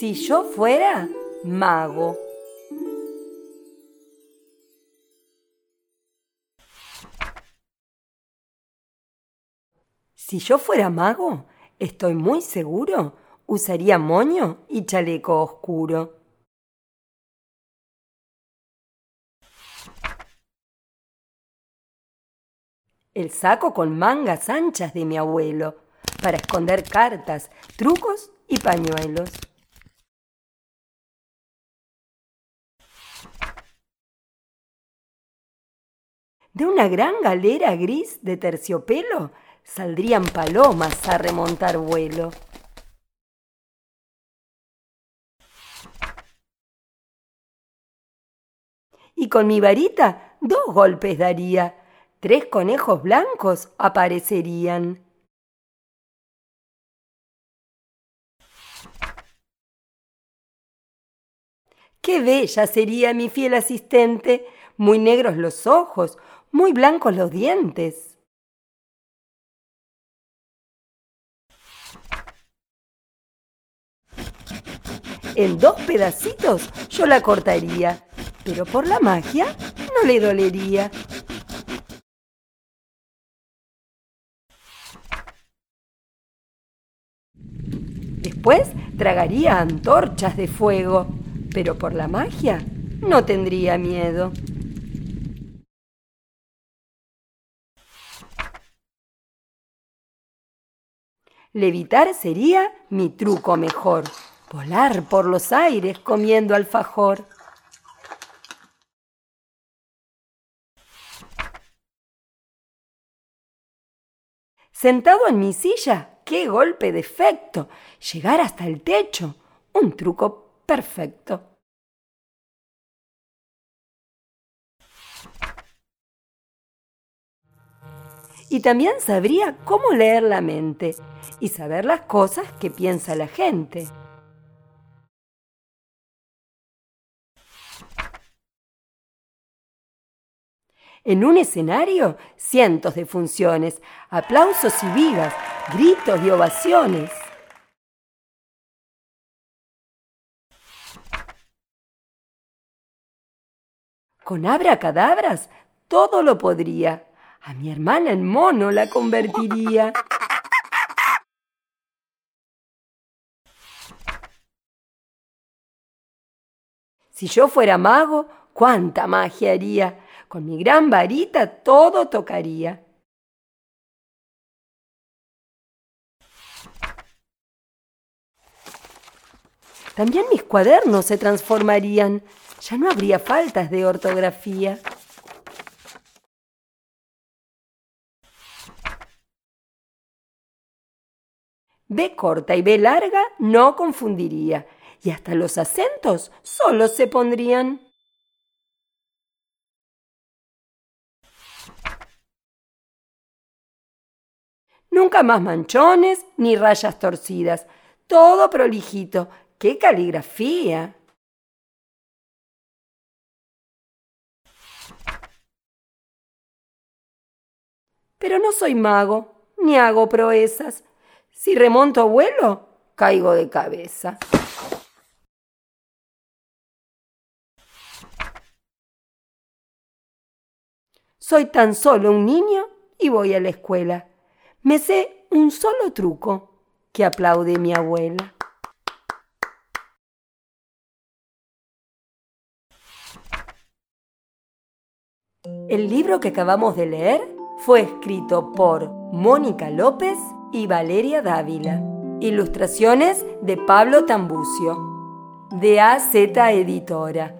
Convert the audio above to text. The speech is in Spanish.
Si yo fuera mago. Si yo fuera mago, estoy muy seguro, usaría moño y chaleco oscuro. El saco con mangas anchas de mi abuelo, para esconder cartas, trucos y pañuelos. De una gran galera gris de terciopelo saldrían palomas a remontar vuelo. Y con mi varita dos golpes daría, tres conejos blancos aparecerían. Qué bella sería mi fiel asistente, muy negros los ojos, muy blancos los dientes. En dos pedacitos yo la cortaría, pero por la magia no le dolería. Después tragaría antorchas de fuego, pero por la magia no tendría miedo. Levitar sería mi truco mejor, volar por los aires comiendo alfajor. Sentado en mi silla, qué golpe de efecto, llegar hasta el techo, un truco perfecto. Y también sabría cómo leer la mente y saber las cosas que piensa la gente. En un escenario, cientos de funciones, aplausos y vigas, gritos y ovaciones. Con abracadabras todo lo podría. A mi hermana en mono la convertiría. Si yo fuera mago, cuánta magia haría. Con mi gran varita todo tocaría. También mis cuadernos se transformarían. Ya no habría faltas de ortografía. B corta y B larga no confundiría, y hasta los acentos solo se pondrían. Nunca más manchones ni rayas torcidas, todo prolijito. ¡Qué caligrafía! Pero no soy mago, ni hago proezas. Si remonto vuelo, caigo de cabeza. Soy tan solo un niño y voy a la escuela. Me sé un solo truco que aplaude mi abuela. El libro que acabamos de leer fue escrito por Mónica López y Valeria Dávila. Ilustraciones de Pablo Tambucio, de AZ Editora.